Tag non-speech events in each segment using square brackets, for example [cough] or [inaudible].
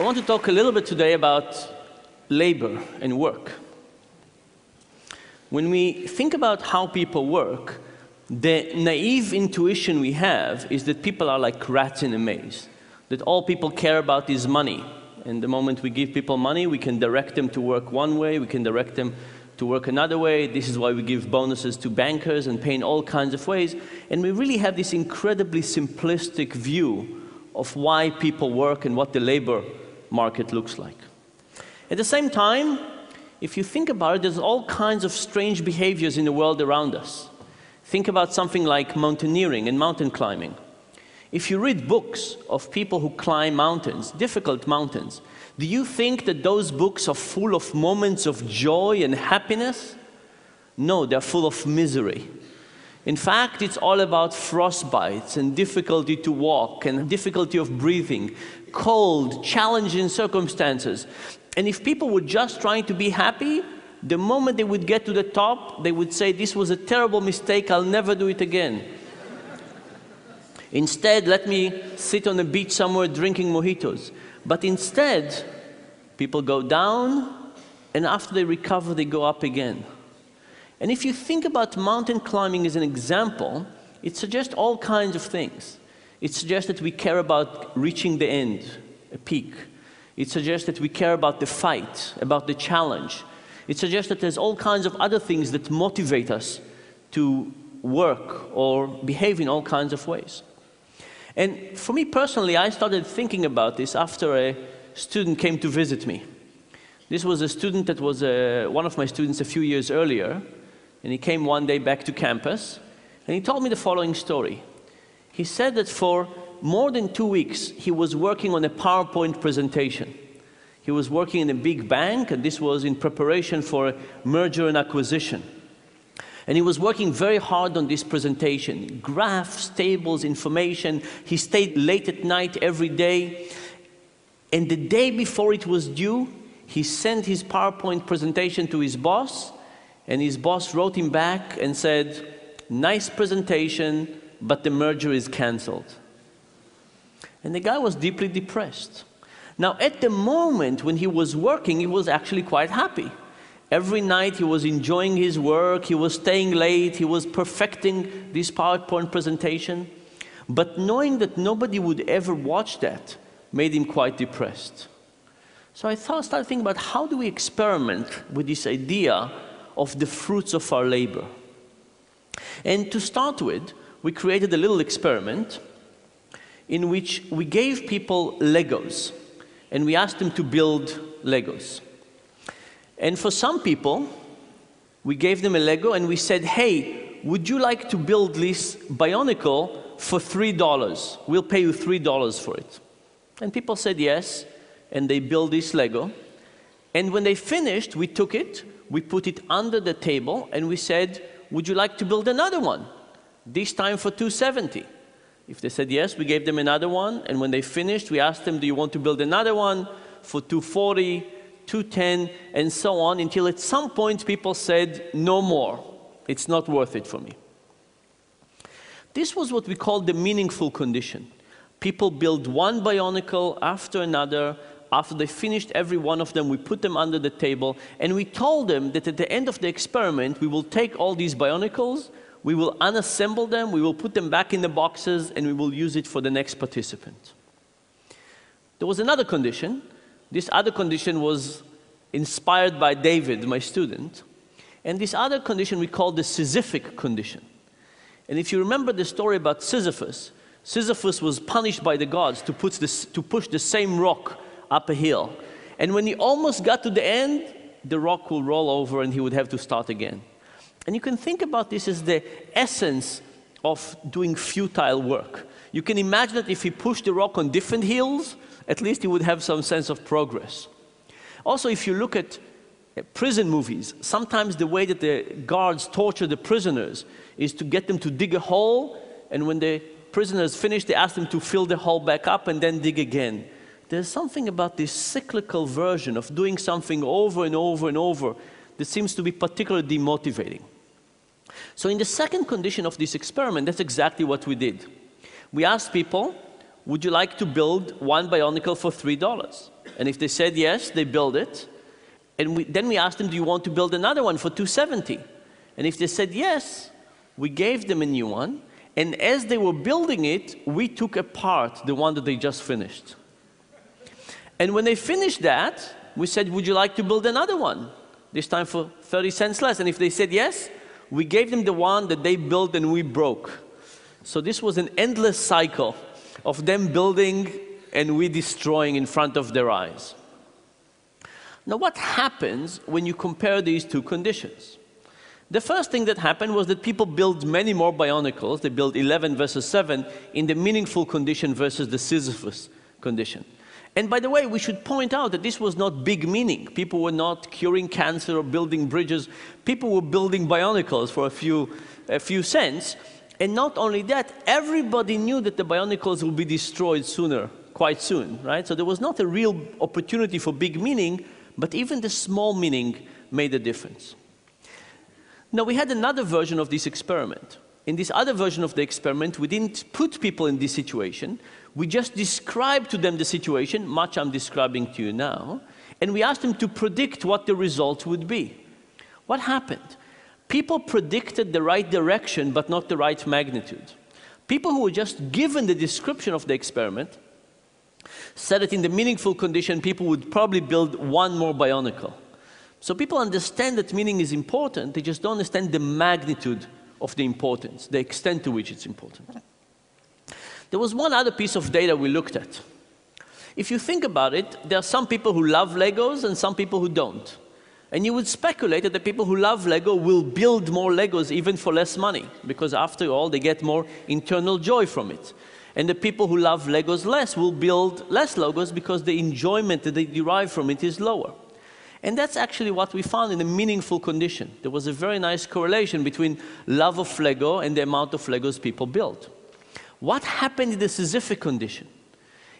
I want to talk a little bit today about labor and work. When we think about how people work, the naive intuition we have is that people are like rats in a maze, that all people care about is money. And the moment we give people money, we can direct them to work one way, we can direct them to work another way. This is why we give bonuses to bankers and pay in all kinds of ways. And we really have this incredibly simplistic view of why people work and what the labor market looks like. At the same time, if you think about it, there's all kinds of strange behaviors in the world around us. Think about something like mountaineering and mountain climbing. If you read books of people who climb mountains, difficult mountains, do you think that those books are full of moments of joy and happiness? No, they're full of misery. In fact, it's all about frostbites and difficulty to walk and difficulty of breathing, cold, challenging circumstances. And if people were just trying to be happy, the moment they would get to the top, they would say, This was a terrible mistake, I'll never do it again. Instead, let me sit on a beach somewhere drinking mojitos. But instead, people go down, and after they recover, they go up again. And if you think about mountain climbing as an example, it suggests all kinds of things. It suggests that we care about reaching the end, a peak. It suggests that we care about the fight, about the challenge. It suggests that there's all kinds of other things that motivate us to work or behave in all kinds of ways. And for me personally, I started thinking about this after a student came to visit me. This was a student that was uh, one of my students a few years earlier, and he came one day back to campus, and he told me the following story. He said that for more than two weeks, he was working on a PowerPoint presentation. He was working in a big bank, and this was in preparation for a merger and acquisition. And he was working very hard on this presentation graphs, tables, information. He stayed late at night every day. And the day before it was due, he sent his PowerPoint presentation to his boss, and his boss wrote him back and said, Nice presentation, but the merger is canceled. And the guy was deeply depressed. Now, at the moment when he was working, he was actually quite happy. Every night he was enjoying his work, he was staying late, he was perfecting this PowerPoint presentation. But knowing that nobody would ever watch that made him quite depressed. So I thought, started thinking about how do we experiment with this idea of the fruits of our labor. And to start with, we created a little experiment in which we gave people Legos and we asked them to build Legos. And for some people, we gave them a Lego and we said, hey, would you like to build this Bionicle for $3? We'll pay you $3 for it. And people said yes, and they built this Lego. And when they finished, we took it, we put it under the table, and we said, would you like to build another one? This time for 270. If they said yes, we gave them another one, and when they finished, we asked them, do you want to build another one for 240? 210, and so on, until at some point people said, no more. It's not worth it for me. This was what we called the meaningful condition. People build one bionicle after another. After they finished every one of them, we put them under the table, and we told them that at the end of the experiment, we will take all these bionicles, we will unassemble them, we will put them back in the boxes, and we will use it for the next participant. There was another condition this other condition was inspired by David, my student. And this other condition we call the Sisyphic condition. And if you remember the story about Sisyphus, Sisyphus was punished by the gods to, put this, to push the same rock up a hill. And when he almost got to the end, the rock will roll over and he would have to start again. And you can think about this as the essence of doing futile work. You can imagine that if he pushed the rock on different hills, at least you would have some sense of progress. Also, if you look at prison movies, sometimes the way that the guards torture the prisoners is to get them to dig a hole, and when the prisoners finish, they ask them to fill the hole back up and then dig again. There's something about this cyclical version of doing something over and over and over that seems to be particularly demotivating. So in the second condition of this experiment, that's exactly what we did. We asked people, would you like to build one Bionicle for $3? And if they said yes, they build it. And we, then we asked them, do you want to build another one for 270? And if they said yes, we gave them a new one. And as they were building it, we took apart the one that they just finished. And when they finished that, we said, would you like to build another one? This time for 30 cents less. And if they said yes, we gave them the one that they built and we broke. So this was an endless cycle of them building and we destroying in front of their eyes. Now, what happens when you compare these two conditions? The first thing that happened was that people built many more Bionicles. They built 11 versus 7 in the meaningful condition versus the Sisyphus condition. And by the way, we should point out that this was not big meaning. People were not curing cancer or building bridges. People were building Bionicles for a few, a few cents. And not only that, everybody knew that the Bionicles will be destroyed sooner, quite soon, right? So there was not a real opportunity for big meaning, but even the small meaning made a difference. Now, we had another version of this experiment. In this other version of the experiment, we didn't put people in this situation. We just described to them the situation, much I'm describing to you now, and we asked them to predict what the result would be. What happened? people predicted the right direction but not the right magnitude. People who were just given the description of the experiment said that in the meaningful condition, people would probably build one more bionicle. So people understand that meaning is important, they just don't understand the magnitude of the importance, the extent to which it's important. There was one other piece of data we looked at. If you think about it, there are some people who love Legos and some people who don't. And you would speculate that the people who love Lego will build more Legos even for less money, because after all, they get more internal joy from it. And the people who love Legos less will build less Legos because the enjoyment that they derive from it is lower. And that's actually what we found in a meaningful condition. There was a very nice correlation between love of Lego and the amount of Legos people built. What happened in the Sisyphic condition?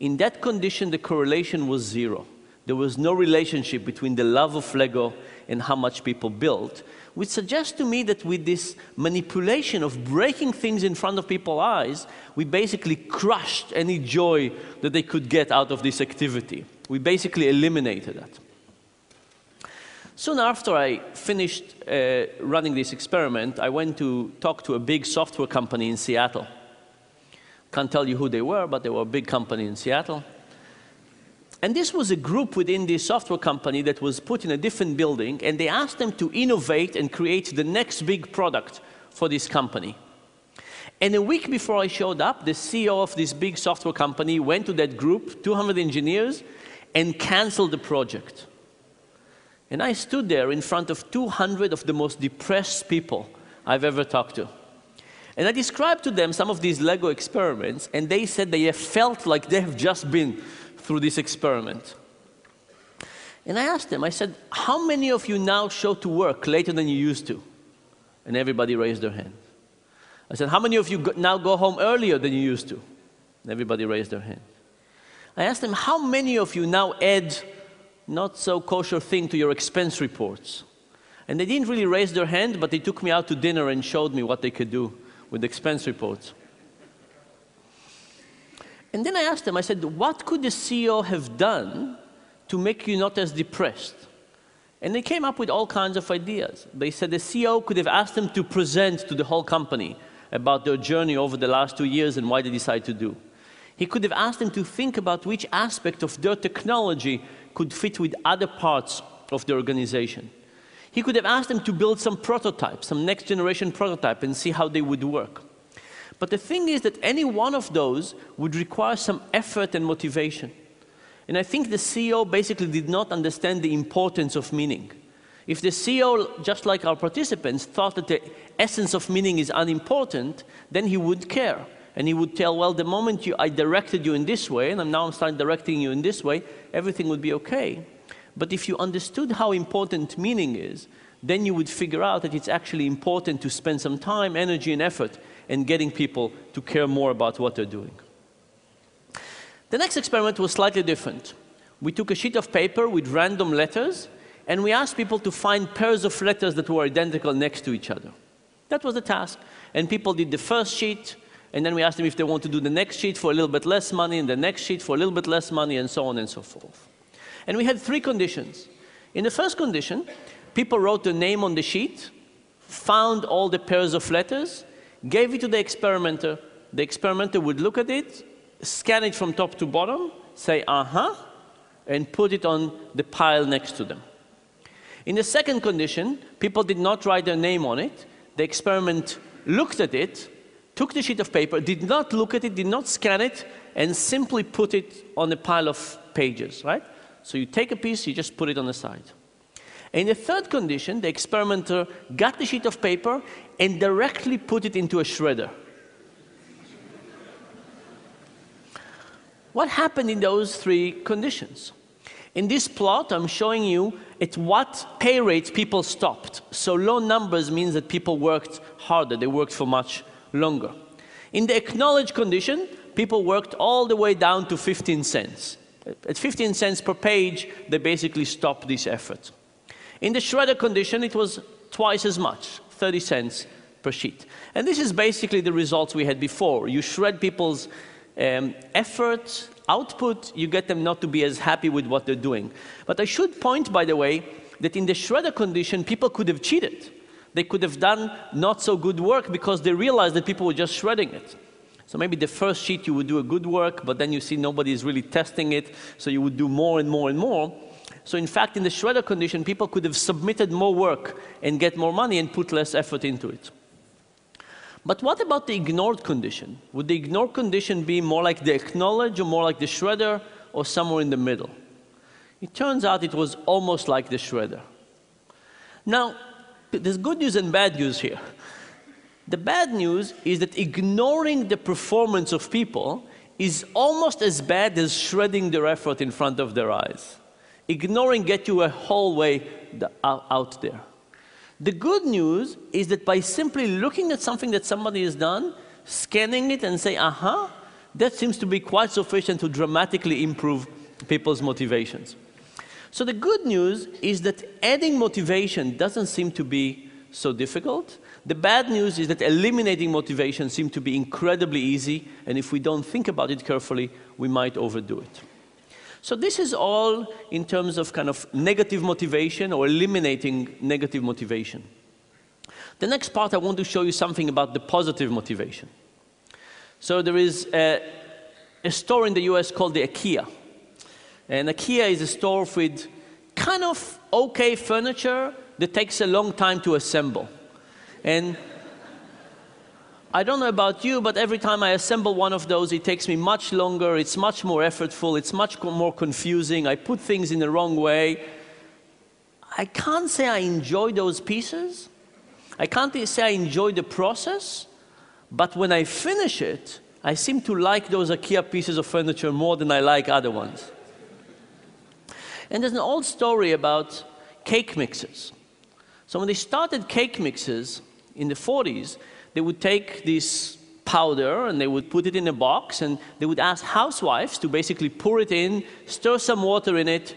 In that condition, the correlation was zero. There was no relationship between the love of Lego and how much people built, which suggests to me that with this manipulation of breaking things in front of people's eyes, we basically crushed any joy that they could get out of this activity. We basically eliminated that. Soon after I finished uh, running this experiment, I went to talk to a big software company in Seattle. Can't tell you who they were, but they were a big company in Seattle. And this was a group within the software company that was put in a different building, and they asked them to innovate and create the next big product for this company. And a week before I showed up, the CEO of this big software company went to that group, 200 engineers, and canceled the project. And I stood there in front of 200 of the most depressed people I've ever talked to. And I described to them some of these Lego experiments, and they said they have felt like they have just been through this experiment. And I asked them, I said, how many of you now show to work later than you used to? And everybody raised their hand. I said, how many of you go now go home earlier than you used to? And everybody raised their hand. I asked them, how many of you now add not so kosher thing to your expense reports? And they didn't really raise their hand, but they took me out to dinner and showed me what they could do with expense reports. And then I asked them, I said, what could the CEO have done to make you not as depressed? And they came up with all kinds of ideas. They said the CEO could have asked them to present to the whole company about their journey over the last two years and why they decided to do. He could have asked them to think about which aspect of their technology could fit with other parts of the organization. He could have asked them to build some prototype, some next generation prototype, and see how they would work. But the thing is that any one of those would require some effort and motivation. And I think the CEO basically did not understand the importance of meaning. If the CEO, just like our participants, thought that the essence of meaning is unimportant, then he would care. And he would tell, well, the moment you, I directed you in this way, and I'm now starting directing you in this way, everything would be okay. But if you understood how important meaning is, then you would figure out that it's actually important to spend some time, energy, and effort in getting people to care more about what they're doing. The next experiment was slightly different. We took a sheet of paper with random letters and we asked people to find pairs of letters that were identical next to each other. That was the task. And people did the first sheet, And then we ask them if they want to do the next sheet for a little bit less money, and the next sheet for a little bit less money, and so on and so forth. And we had three conditions. In the first condition, people wrote the name on the sheet, found all the pairs of letters, gave it to the experimenter. The experimenter would look at it, scan it from top to bottom, say, uh huh, and put it on the pile next to them. In the second condition, people did not write their name on it. The experiment looked at it, took the sheet of paper, did not look at it, did not scan it, and simply put it on a pile of pages, right? So you take a piece, you just put it on the side. In the third condition, the experimenter got the sheet of paper and directly put it into a shredder. what happened in those three conditions? In this plot, I'm showing you at what pay rate people stopped. So low numbers means that people worked harder, they worked for much longer. In the acknowledged condition, people worked all the way down to 15 cents. At 15 cents per page, they basically stopped this effort. In the shredder condition, it was twice as much, 30 cents per sheet. And this is basically the results we had before. You shred people's um, effort, output, you get them not to be as happy with what they're doing. But I should point, by the way, that in the shredder condition, people could have cheated. They could have done not so good work because they realized that people were just shredding it. So maybe the first sheet you would do a good work, but then you see nobody is really testing it, so you would do more and more and more. So in fact, in the shredder condition, people could have submitted more work and get more money and put less effort into it. But what about the ignored condition? Would the ignored condition be more like the acknowledge or more like the shredder or somewhere in the middle? It turns out it was almost like the shredder. Now, there's good news and bad news here. The bad news is that ignoring the performance of people is almost as bad as shredding their effort in front of their eyes. Ignoring gets you a whole way out there. The good news is that by simply looking at something that somebody has done, scanning it and say, aha, that seems to be quite sufficient to dramatically improve people's motivations. So the good news is that adding motivation doesn't seem to be so difficult. The bad news is that eliminating motivation seems to be incredibly easy, and if we don't think about it carefully, we might overdo it. So this is all in terms of kind of negative motivation or eliminating negative motivation. The next part, I want to show you something about the positive motivation. So there is a, a store in the US called the IKEA. And IKEA is a store with kind of okay furniture that takes a long time to assemble. And I don't know about you, but every time I assemble one of those, it takes me much longer, it's much more effortful, it's much more confusing, I put things in the wrong way. I can't say I enjoy those pieces. I can't say I enjoy the process, but when I finish it, I seem to like those IKEA pieces of furniture more than I like other ones. And there's an old story about cake mixers. So when they started cake mixers, in the 40s, they would take this powder and they would put it in a box and they would ask housewives to basically pour it in, stir some water in it,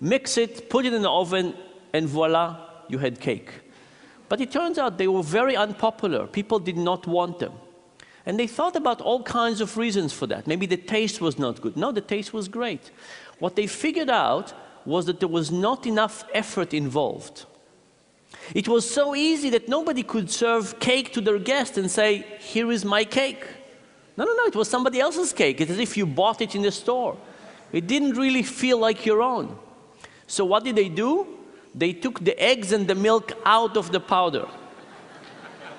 mix it, put it in the oven, and voila, you had cake. But it turns out they were very unpopular. People did not want them. And they thought about all kinds of reasons for that. Maybe the taste was not good. No, the taste was great. What they figured out was that there was not enough effort involved. It was so easy that nobody could serve cake to their guest and say, Here is my cake. No, no, no, it was somebody else's cake. It's as if you bought it in the store. It didn't really feel like your own. So, what did they do? They took the eggs and the milk out of the powder.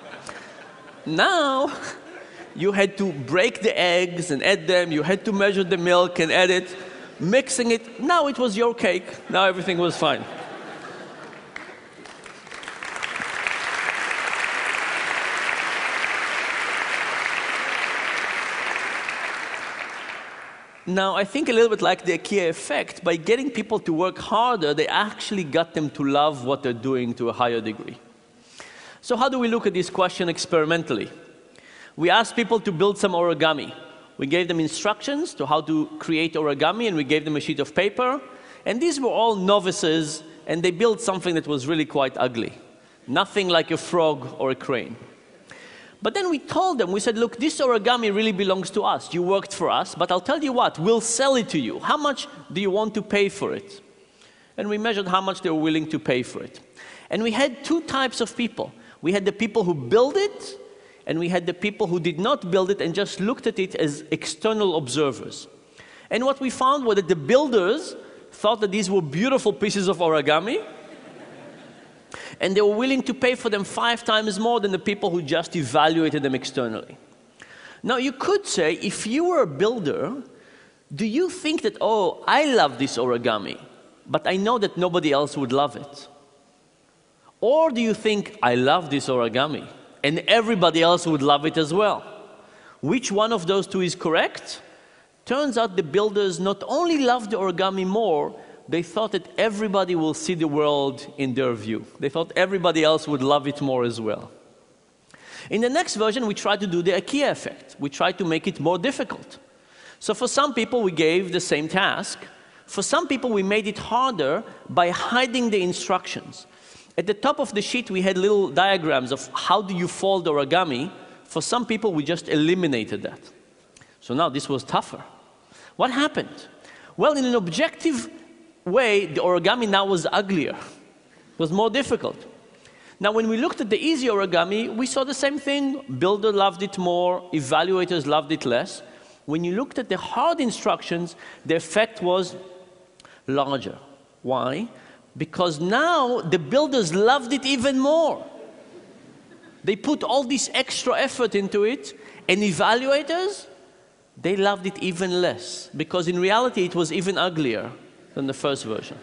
[laughs] now, [laughs] you had to break the eggs and add them, you had to measure the milk and add it, mixing it. Now it was your cake. Now everything was fine. Now, I think a little bit like the IKEA effect, by getting people to work harder, they actually got them to love what they're doing to a higher degree. So how do we look at this question experimentally? We asked people to build some origami. We gave them instructions to how to create origami, and we gave them a sheet of paper. And these were all novices, and they built something that was really quite ugly. Nothing like a frog or a crane. But then we told them, we said, look, this origami really belongs to us. You worked for us, but I'll tell you what, we'll sell it to you. How much do you want to pay for it? And we measured how much they were willing to pay for it. And we had two types of people. We had the people who built it, and we had the people who did not build it and just looked at it as external observers. And what we found was that the builders thought that these were beautiful pieces of origami, and they were willing to pay for them five times more than the people who just evaluated them externally. Now, you could say, if you were a builder, do you think that, oh, I love this origami, but I know that nobody else would love it? Or do you think, I love this origami, and everybody else would love it as well? Which one of those two is correct? Turns out the builders not only loved the origami more, they thought that everybody will see the world in their view. They thought everybody else would love it more as well. In the next version, we tried to do the IKEA effect. We tried to make it more difficult. So for some people, we gave the same task. For some people, we made it harder by hiding the instructions. At the top of the sheet, we had little diagrams of how do you fold origami. For some people, we just eliminated that. So now this was tougher. What happened? Well, in an objective way, the origami now was uglier, it was more difficult. Now, when we looked at the easy origami, we saw the same thing. Builder loved it more, evaluators loved it less. When you looked at the hard instructions, the effect was larger. Why? Because now the builders loved it even more. They put all this extra effort into it, and evaluators, they loved it even less, because in reality it was even uglier than the first version.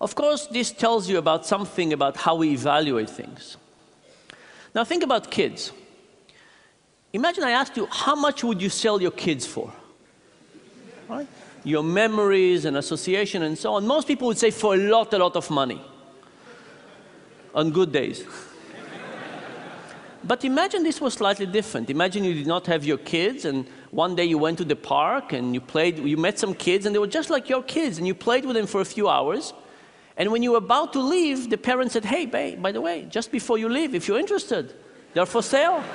Of course, this tells you about something about how we evaluate things. Now think about kids. Imagine I asked you, how much would you sell your kids for? Right? Your memories and association and so on. Most people would say for a lot, a lot of money. On good days. but imagine this was slightly different. Imagine you did not have your kids and one day you went to the park and you played, you met some kids and they were just like your kids and you played with them for a few hours. And when you were about to leave, the parents said, hey, babe, by the way, just before you leave, if you're interested, they're for sale. [laughs]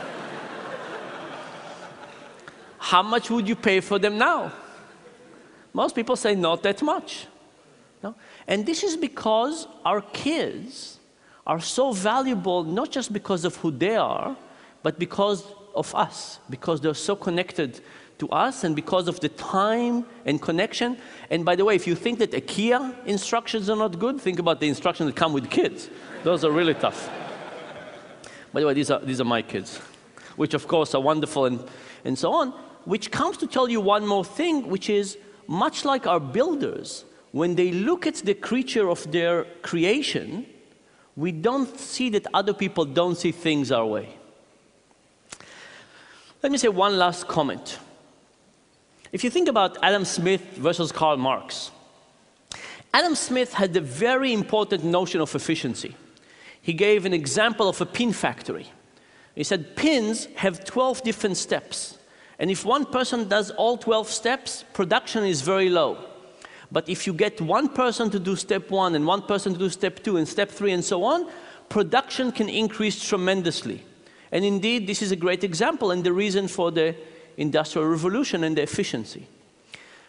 How much would you pay for them now? Most people say not that much. No? And this is because our kids are so valuable, not just because of who they are, but because of us because they're so connected to us and because of the time and connection. And by the way, if you think that IKEA instructions are not good, think about the instructions that come with kids. Those are really tough. By the way, these are, these are my kids, which of course are wonderful and, and so on, which comes to tell you one more thing, which is much like our builders, when they look at the creature of their creation, we don't see that other people don't see things our way. Let me say one last comment. If you think about Adam Smith versus Karl Marx, Adam Smith had a very important notion of efficiency. He gave an example of a pin factory. He said pins have 12 different steps. And if one person does all 12 steps, production is very low. But if you get one person to do step one and one person to do step two and step three and so on, production can increase tremendously. And indeed, this is a great example and the reason for the Industrial Revolution and the efficiency.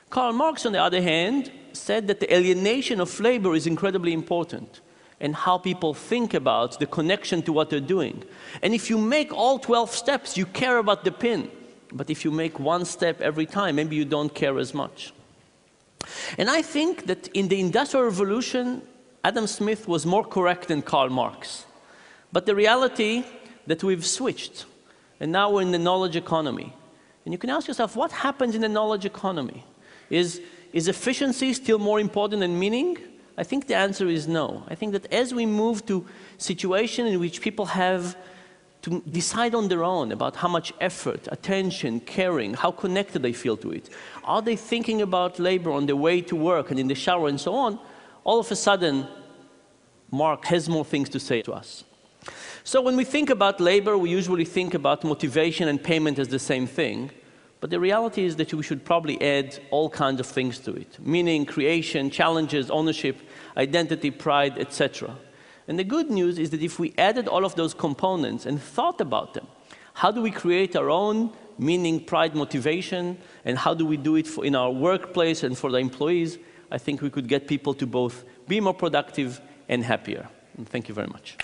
Karl Marx, on the other hand, said that the alienation of labor is incredibly important and how people think about the connection to what they're doing. And if you make all 12 steps, you care about the pin. But if you make one step every time, maybe you don't care as much. And I think that in the Industrial Revolution, Adam Smith was more correct than Karl Marx. But the reality that we've switched, and now we're in the knowledge economy. And you can ask yourself, what happens in the knowledge economy? Is, is efficiency still more important than meaning? I think the answer is no. I think that as we move to situation in which people have to decide on their own about how much effort, attention, caring, how connected they feel to it. Are they thinking about labor on their way to work and in the shower and so on? All of a sudden, Marx has more things to say to us. So when we think about labor, we usually think about motivation and payment as the same thing. But the reality is that we should probably add all kinds of things to it, meaning creation, challenges, ownership, identity, pride, etc. And the good news is that if we added all of those components and thought about them, how do we create our own meaning, pride, motivation, and how do we do it in our workplace and for the employees, I think we could get people to both be more productive and happier. And thank you very much.